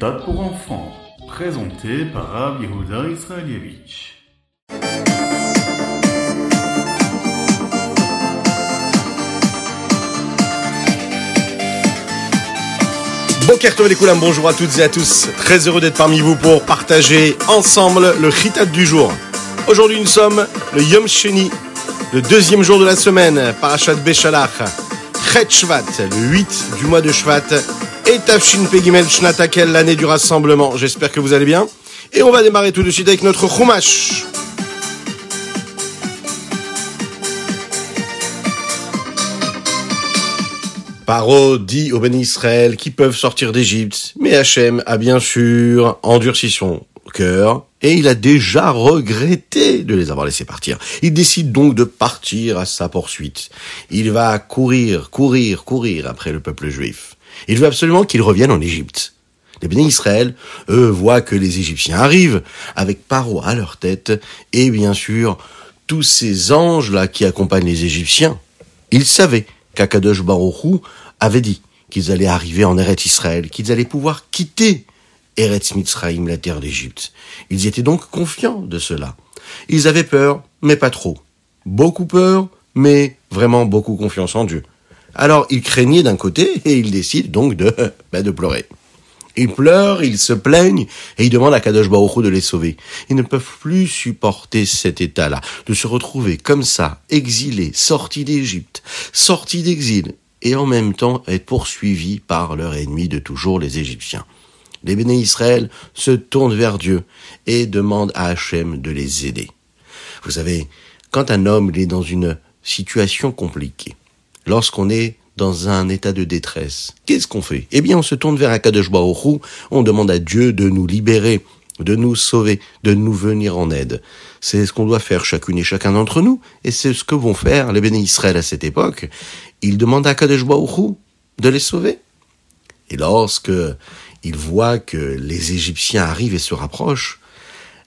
Pour enfants, présenté par Rav Yehuda Israelievich. Bonjour à toutes et à tous. Très heureux d'être parmi vous pour partager ensemble le Ritat du jour. Aujourd'hui, nous sommes le Yom Sheni, le deuxième jour de la semaine, Parashat Beshalach, Chet Shvat, le 8 du mois de Shvat, et Tafshin Pegimel Shnatakel, l'année du rassemblement. J'espère que vous allez bien. Et on va démarrer tout de suite avec notre Chumash. Paro dit aux bénis Israël qui peuvent sortir d'Égypte, mais Hachem a bien sûr endurci son cœur et il a déjà regretté de les avoir laissés partir. Il décide donc de partir à sa poursuite. Il va courir, courir, courir après le peuple juif. Il veut absolument qu'ils reviennent en Égypte. Les bénis Israël, eux, voient que les Égyptiens arrivent avec Paro à leur tête et bien sûr tous ces anges-là qui accompagnent les Égyptiens. Ils savaient qu'Akadosh Baruchou avait dit qu'ils allaient arriver en Eretz Israël, qu'ils allaient pouvoir quitter Eretz Mitzrayim, la terre d'Égypte. Ils étaient donc confiants de cela. Ils avaient peur, mais pas trop. Beaucoup peur, mais vraiment beaucoup confiance en Dieu. Alors ils craignaient d'un côté et ils décident donc de, bah, de pleurer. Ils pleurent, ils se plaignent et ils demandent à Kadosh Baruch de les sauver. Ils ne peuvent plus supporter cet état-là, de se retrouver comme ça, exilés, sortis d'Égypte, sortis d'exil, et en même temps être poursuivis par leur ennemi de toujours, les Égyptiens. Les béné Israël se tournent vers Dieu et demandent à Hachem de les aider. Vous savez, quand un homme est dans une situation compliquée, lorsqu'on est dans un état de détresse, qu'est-ce qu'on fait? Eh bien, on se tourne vers Akadosh on demande à Dieu de nous libérer, de nous sauver, de nous venir en aide. C'est ce qu'on doit faire chacune et chacun d'entre nous, et c'est ce que vont faire les béné Israël à cette époque. Ils demandent à Akadosh de les sauver. Et lorsque ils voient que les Égyptiens arrivent et se rapprochent,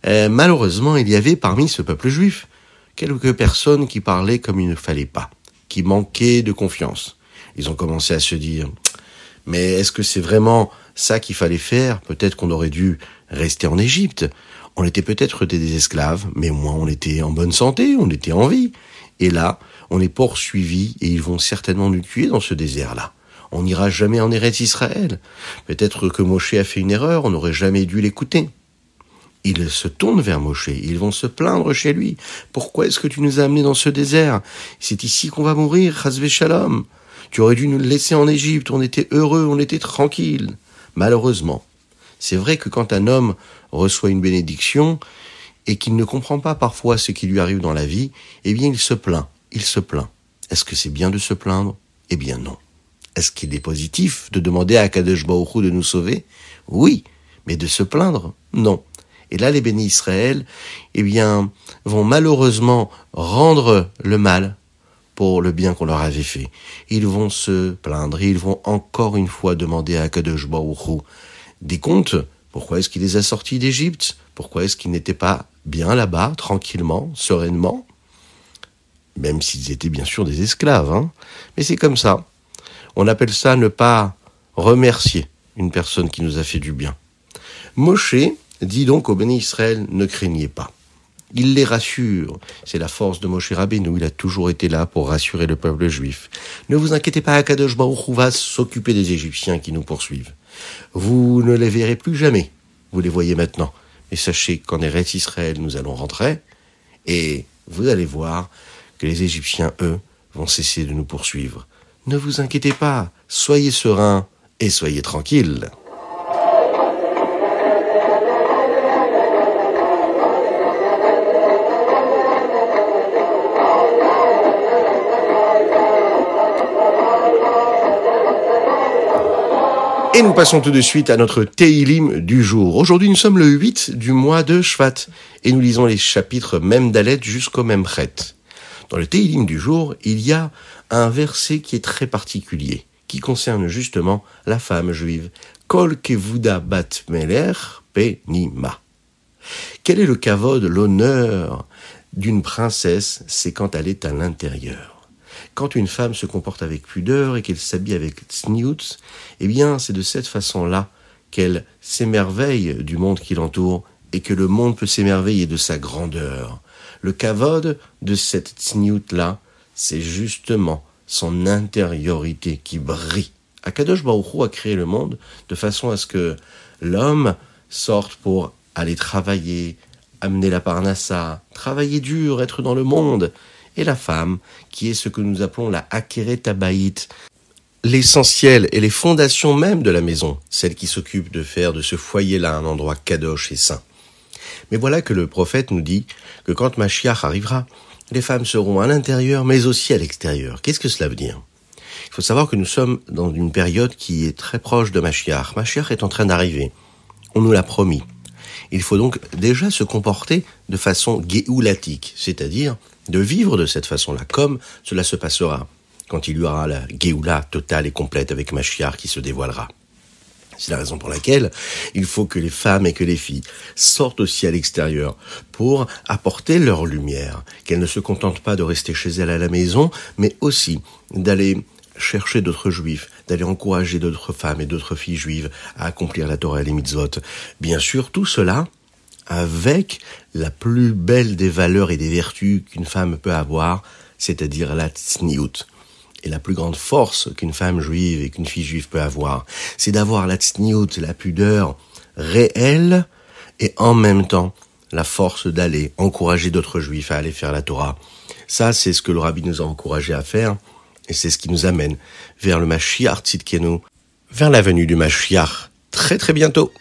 euh, malheureusement, il y avait parmi ce peuple juif quelques personnes qui parlaient comme il ne fallait pas, qui manquaient de confiance. Ils ont commencé à se dire, mais est-ce que c'est vraiment ça qu'il fallait faire? Peut-être qu'on aurait dû rester en Égypte. On était peut-être des esclaves, mais au moins on était en bonne santé, on était en vie. Et là, on est poursuivis et ils vont certainement nous tuer dans ce désert-là. On n'ira jamais en Eretz Israël. Peut-être que Moshe a fait une erreur, on n'aurait jamais dû l'écouter. Ils se tournent vers Moshe, ils vont se plaindre chez lui. Pourquoi est-ce que tu nous as amenés dans ce désert? C'est ici qu'on va mourir, Chazve Shalom. Tu aurais dû nous laisser en Égypte, on était heureux, on était tranquille. Malheureusement, c'est vrai que quand un homme reçoit une bénédiction et qu'il ne comprend pas parfois ce qui lui arrive dans la vie, eh bien il se plaint, il se plaint. Est-ce que c'est bien de se plaindre? Eh bien non. Est-ce qu'il est positif de demander à Kadesh Baruch de nous sauver? Oui, mais de se plaindre? Non. Et là, les bénis Israël, eh bien, vont malheureusement rendre le mal pour le bien qu'on leur avait fait. Ils vont se plaindre, ils vont encore une fois demander à Kadesh Baruch des comptes. Pourquoi est-ce qu'il les a sortis d'Égypte? Pourquoi est-ce qu'ils n'étaient pas bien là-bas, tranquillement, sereinement? Même s'ils étaient bien sûr des esclaves, hein Mais c'est comme ça. On appelle ça ne pas remercier une personne qui nous a fait du bien. Moshe dit donc au béni Israël, ne craignez pas. Il les rassure. C'est la force de Moshe Rabbeinu. Il a toujours été là pour rassurer le peuple juif. Ne vous inquiétez pas, Akadosh Baruch va s'occuper des Égyptiens qui nous poursuivent. Vous ne les verrez plus jamais. Vous les voyez maintenant. Et sachez qu'en Eretz Israël, nous allons rentrer. Et vous allez voir que les Égyptiens, eux, vont cesser de nous poursuivre. Ne vous inquiétez pas, soyez serein et soyez tranquille. Et nous passons tout de suite à notre Teilim du jour. Aujourd'hui, nous sommes le 8 du mois de Shvat et nous lisons les chapitres même d'Alet jusqu'au même Chet. Dans le Teilim du jour, il y a un verset qui est très particulier, qui concerne justement la femme juive. Kol kevuda bat meler penima. Quel est le kavod, l'honneur d'une princesse? C'est quand elle est à l'intérieur. Quand une femme se comporte avec pudeur et qu'elle s'habille avec tsniout, eh bien, c'est de cette façon-là qu'elle s'émerveille du monde qui l'entoure et que le monde peut s'émerveiller de sa grandeur. Le kavod de cette tsniout-là, c'est justement son intériorité qui brille. Akadosh Baruch Hu a créé le monde de façon à ce que l'homme sorte pour aller travailler, amener la parnassa, travailler dur, être dans le monde, et la femme, qui est ce que nous appelons la akeret tabaït, l'essentiel et les fondations même de la maison, celle qui s'occupe de faire de ce foyer-là un endroit kadosh et saint. Mais voilà que le prophète nous dit que quand Mashiach arrivera, les femmes seront à l'intérieur mais aussi à l'extérieur. Qu'est-ce que cela veut dire? Il faut savoir que nous sommes dans une période qui est très proche de Mashiach. Mashiach est en train d'arriver. On nous l'a promis. Il faut donc déjà se comporter de façon géoulatique, c'est-à-dire de vivre de cette façon-là, comme cela se passera quand il y aura la Géoula totale et complète avec Mashiach qui se dévoilera. C'est la raison pour laquelle il faut que les femmes et que les filles sortent aussi à l'extérieur pour apporter leur lumière, qu'elles ne se contentent pas de rester chez elles à la maison, mais aussi d'aller chercher d'autres juifs, d'aller encourager d'autres femmes et d'autres filles juives à accomplir la Torah et les mitzvot. Bien sûr, tout cela avec la plus belle des valeurs et des vertus qu'une femme peut avoir, c'est-à-dire la tsniout. Et la plus grande force qu'une femme juive et qu'une fille juive peut avoir, c'est d'avoir la tsniout, la pudeur réelle et en même temps la force d'aller encourager d'autres juifs à aller faire la Torah. Ça, c'est ce que le rabbi nous a encouragé à faire et c'est ce qui nous amène vers le Mashiach Tzidkenu, vers la venue du Mashiach très très bientôt.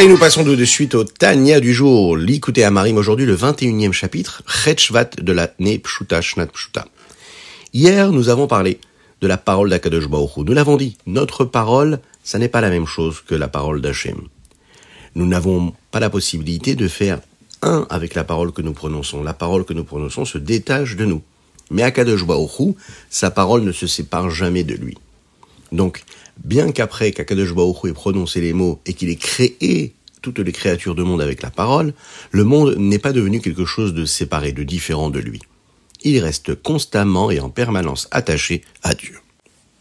Et nous passons tout de suite au Tania du jour. L'écoutez à Marim aujourd'hui le 21e chapitre, de la Pshuta Shnat Pshuta. Hier, nous avons parlé de la parole d'Akadosh Baruch Nous l'avons dit, notre parole, ça n'est pas la même chose que la parole d'Hachem. Nous n'avons pas la possibilité de faire un avec la parole que nous prononçons. La parole que nous prononçons se détache de nous. Mais Akadosh Baruch sa parole ne se sépare jamais de lui. Donc, bien qu'après qu'Akadosh Baruch ait prononcé les mots et qu'il ait créé toutes les créatures du monde avec la parole, le monde n'est pas devenu quelque chose de séparé, de différent de lui. Il reste constamment et en permanence attaché à Dieu.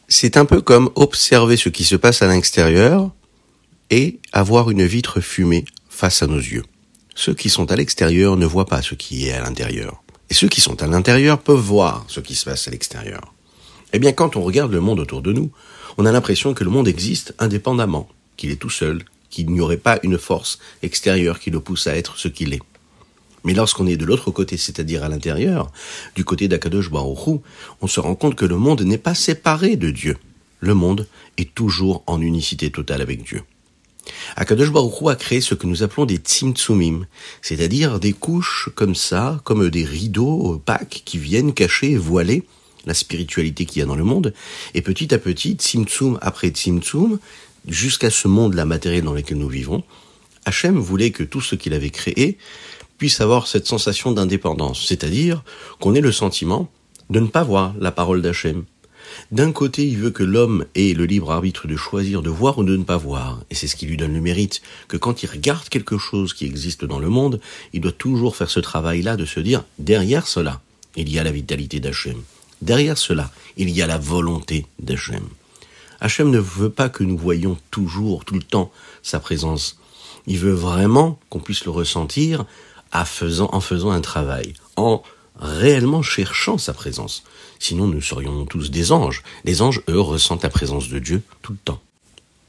C'est un peu comme observer ce qui se passe à l'extérieur et avoir une vitre fumée face à nos yeux. Ceux qui sont à l'extérieur ne voient pas ce qui est à l'intérieur. Et ceux qui sont à l'intérieur peuvent voir ce qui se passe à l'extérieur. Eh bien, quand on regarde le monde autour de nous, on a l'impression que le monde existe indépendamment, qu'il est tout seul, qu'il n'y aurait pas une force extérieure qui le pousse à être ce qu'il est. Mais lorsqu'on est de l'autre côté, c'est-à-dire à, l'intérieur, du côté d'Akadosh Baruch on se rend compte que le monde n'est pas séparé de Dieu. Le monde est toujours en unicité totale avec Dieu. Akadosh Baruch a créé ce que nous appelons des tzimtzumim, c'est-à-dire des couches comme ça, comme des rideaux opaques qui viennent cacher et voiler la spiritualité qu'il y a dans le monde, et petit à petit, Tzimtzum après Tzimtzum, jusqu'à ce monde la matériel dans lequel nous vivons, Hachem voulait que tout ce qu'il avait créé puisse avoir cette sensation d'indépendance, c'est-à-dire qu'on ait le sentiment de ne pas voir la parole d'Hachem. D'un côté, il veut que l'homme ait le libre arbitre de choisir de voir ou de ne pas voir, et c'est ce qui lui donne le mérite, que quand il regarde quelque chose qui existe dans le monde, il doit toujours faire ce travail-là de se dire, derrière cela, il y a la vitalité d'Hachem. Derrière cela, il y a la volonté d'Hachem. Hachem ne veut pas que nous voyions toujours, tout le temps, sa présence. Il veut vraiment qu'on puisse le ressentir en faisant, un travail, en réellement cherchant sa présence. Sinon, nous serions tous des anges. Les anges, eux, ressentent la présence de Dieu tout le temps.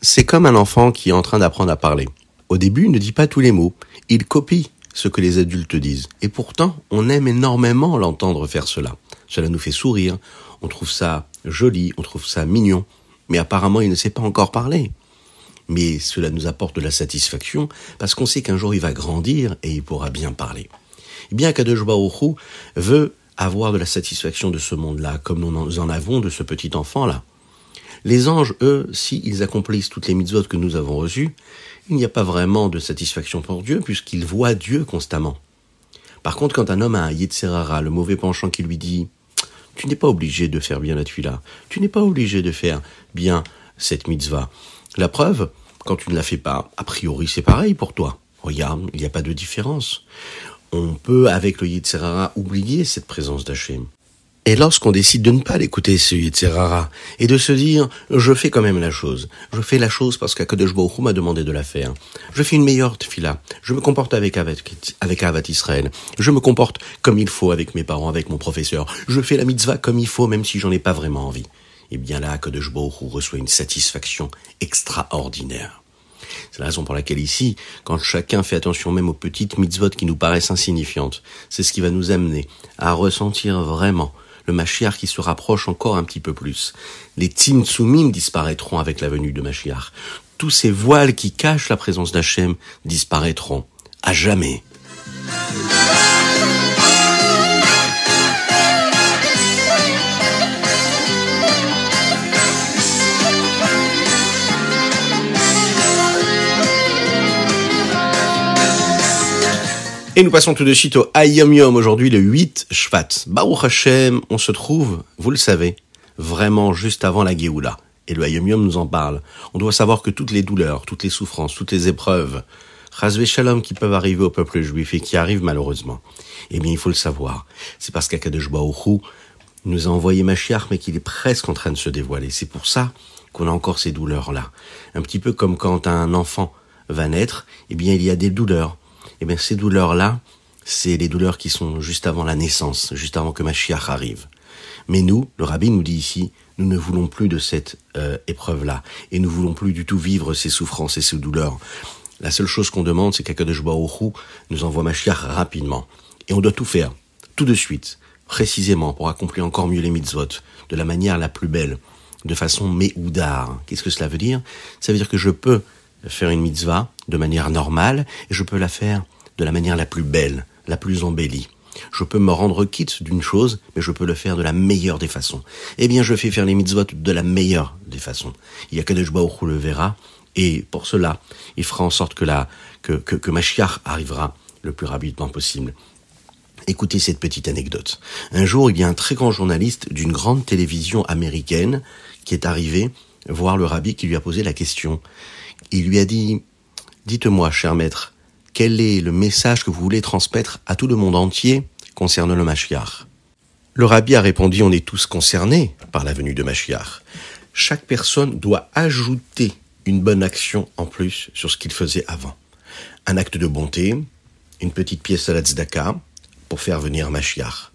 C'est comme un enfant qui est en train d'apprendre à parler. Au début, il ne dit pas tous les mots. Il copie ce que les adultes disent. Et pourtant, on aime énormément l'entendre faire cela. Cela nous fait sourire, on trouve ça joli, on trouve ça mignon, mais apparemment il ne sait pas encore parler. Mais cela nous apporte de la satisfaction parce qu'on sait qu'un jour il va grandir et il pourra bien parler. Eh bien, Kadosh Baruch veut avoir de la satisfaction de ce monde-là, comme nous en avons de ce petit enfant-là. Les anges, eux, s'ils accomplissent toutes les mitzvot que nous avons reçues, il n'y a pas vraiment de satisfaction pour Dieu, puisqu'ils voient Dieu constamment. Par contre, quand un homme a un Yitzhara, le mauvais penchant qui lui dit tu n'es pas obligé de faire bien la tuila. Tu n'es pas obligé de faire bien cette mitzvah. La preuve, quand tu ne la fais pas, a priori c'est pareil pour toi. Regarde, il n'y a pas de différence. On peut, avec le Yitzhara, oublier cette présence d'Hachem. Et lorsqu'on décide de ne pas l'écouter, ce Yitzhara, et de se dire, je fais quand même la chose. Je fais la chose parce qu'Akadosh Baruch m'a demandé de la faire. Je fais une meilleure tefila. Je me comporte avec, avec, avec Avat Israël. Je me comporte comme il faut avec mes parents, avec mon professeur. Je fais la mitzvah comme il faut, même si j'en ai pas vraiment envie. Et bien là, Akadosh reçoit une satisfaction extraordinaire. C'est la raison pour laquelle ici, quand chacun fait attention même aux petites mitzvot qui nous paraissent insignifiantes, c'est ce qui va nous amener à ressentir vraiment le qui se rapproche encore un petit peu plus. Les Tzimtzumim disparaîtront avec la venue de Mashiach. Tous ces voiles qui cachent la présence d'Hachem disparaîtront à jamais. Et nous passons tout de suite au Ayom Yom, aujourd'hui le 8 Shvat. Baruch Hashem, on se trouve, vous le savez, vraiment juste avant la Géoula. Et le Ayom Yom nous en parle. On doit savoir que toutes les douleurs, toutes les souffrances, toutes les épreuves, Razvé Shalom qui peuvent arriver au peuple juif et qui arrivent malheureusement, eh bien il faut le savoir. C'est parce qu'Akadosh Baruch nous a envoyé Mashiach mais qu'il est presque en train de se dévoiler. C'est pour ça qu'on a encore ces douleurs-là. Un petit peu comme quand un enfant va naître, eh bien il y a des douleurs eh bien ces douleurs-là, c'est les douleurs qui sont juste avant la naissance, juste avant que Mashiach arrive. Mais nous, le rabbi nous dit ici, nous ne voulons plus de cette euh, épreuve-là, et nous voulons plus du tout vivre ces souffrances et ces douleurs. La seule chose qu'on demande, c'est qu'Akadosh Baruch nous envoie Mashiach rapidement. Et on doit tout faire, tout de suite, précisément, pour accomplir encore mieux les mitzvot, de la manière la plus belle, de façon méoudar. Qu'est-ce que cela veut dire? Ça veut dire que je peux faire une mitzvah de manière normale et je peux la faire de la manière la plus belle, la plus embellie. Je peux me rendre quitte d'une chose, mais je peux le faire de la meilleure des façons. Eh bien, je fais faire les mitzvot de la meilleure des façons. Il y a que Baruch le verra, et pour cela, il fera en sorte que la, que, que, que Mashiach arrivera le plus rapidement possible. Écoutez cette petite anecdote. Un jour, il y a un très grand journaliste d'une grande télévision américaine qui est arrivé voir le rabbi qui lui a posé la question. Il lui a dit, dites-moi, cher maître, quel est le message que vous voulez transmettre à tout le monde entier concernant le Mashiach? Le rabbi a répondu, on est tous concernés par la venue de Mashiach. Chaque personne doit ajouter une bonne action en plus sur ce qu'il faisait avant. Un acte de bonté, une petite pièce à la tzedaka pour faire venir Mashiach.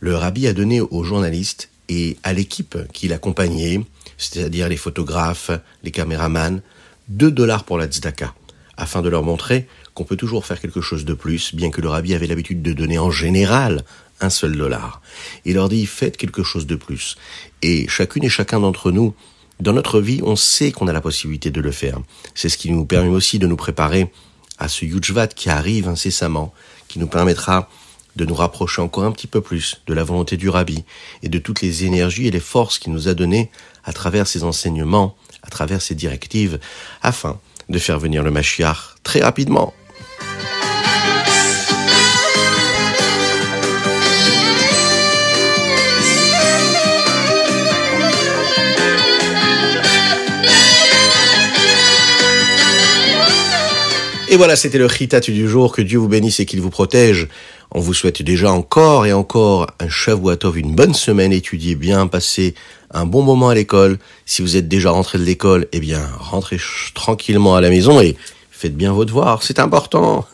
Le rabbi a donné aux journalistes et à l'équipe qui l'accompagnait, c'est-à-dire les photographes, les caméramans, 2 dollars pour la tzedaka, afin de leur montrer qu'on peut toujours faire quelque chose de plus, bien que le rabbi avait l'habitude de donner en général un seul dollar. Il leur dit, faites quelque chose de plus. Et chacune et chacun d'entre nous, dans notre vie, on sait qu'on a la possibilité de le faire. C'est ce qui nous permet aussi de nous préparer à ce Yujvat qui arrive incessamment, qui nous permettra de nous rapprocher encore un petit peu plus de la volonté du Rabbi et de toutes les énergies et les forces qu'il nous a données à travers ses enseignements, à travers ses directives, afin de faire venir le Mashiach très rapidement. Et voilà, c'était le chitat du jour. Que Dieu vous bénisse et qu'il vous protège. On vous souhaite déjà encore et encore un Shavuatov, une bonne semaine. Étudiez bien, passez un bon moment à l'école. Si vous êtes déjà rentré de l'école, eh bien, rentrez tranquillement à la maison et faites bien vos devoirs, c'est important.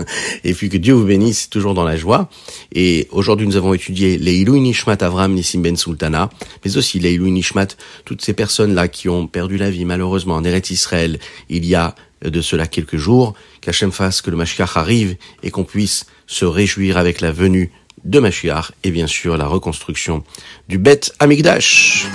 Et puis que Dieu vous bénisse toujours dans la joie. Et aujourd'hui, nous avons étudié les Ilou Nishmat Avram Nissim Ben Sultana, mais aussi les Ilou Nishmat, toutes ces personnes-là qui ont perdu la vie malheureusement en Eretz Israël il y a de cela quelques jours, qu'Hachem fasse que le Mashiach arrive et qu'on puisse se réjouir avec la venue de Mashiach et bien sûr la reconstruction du Beth Amigdash.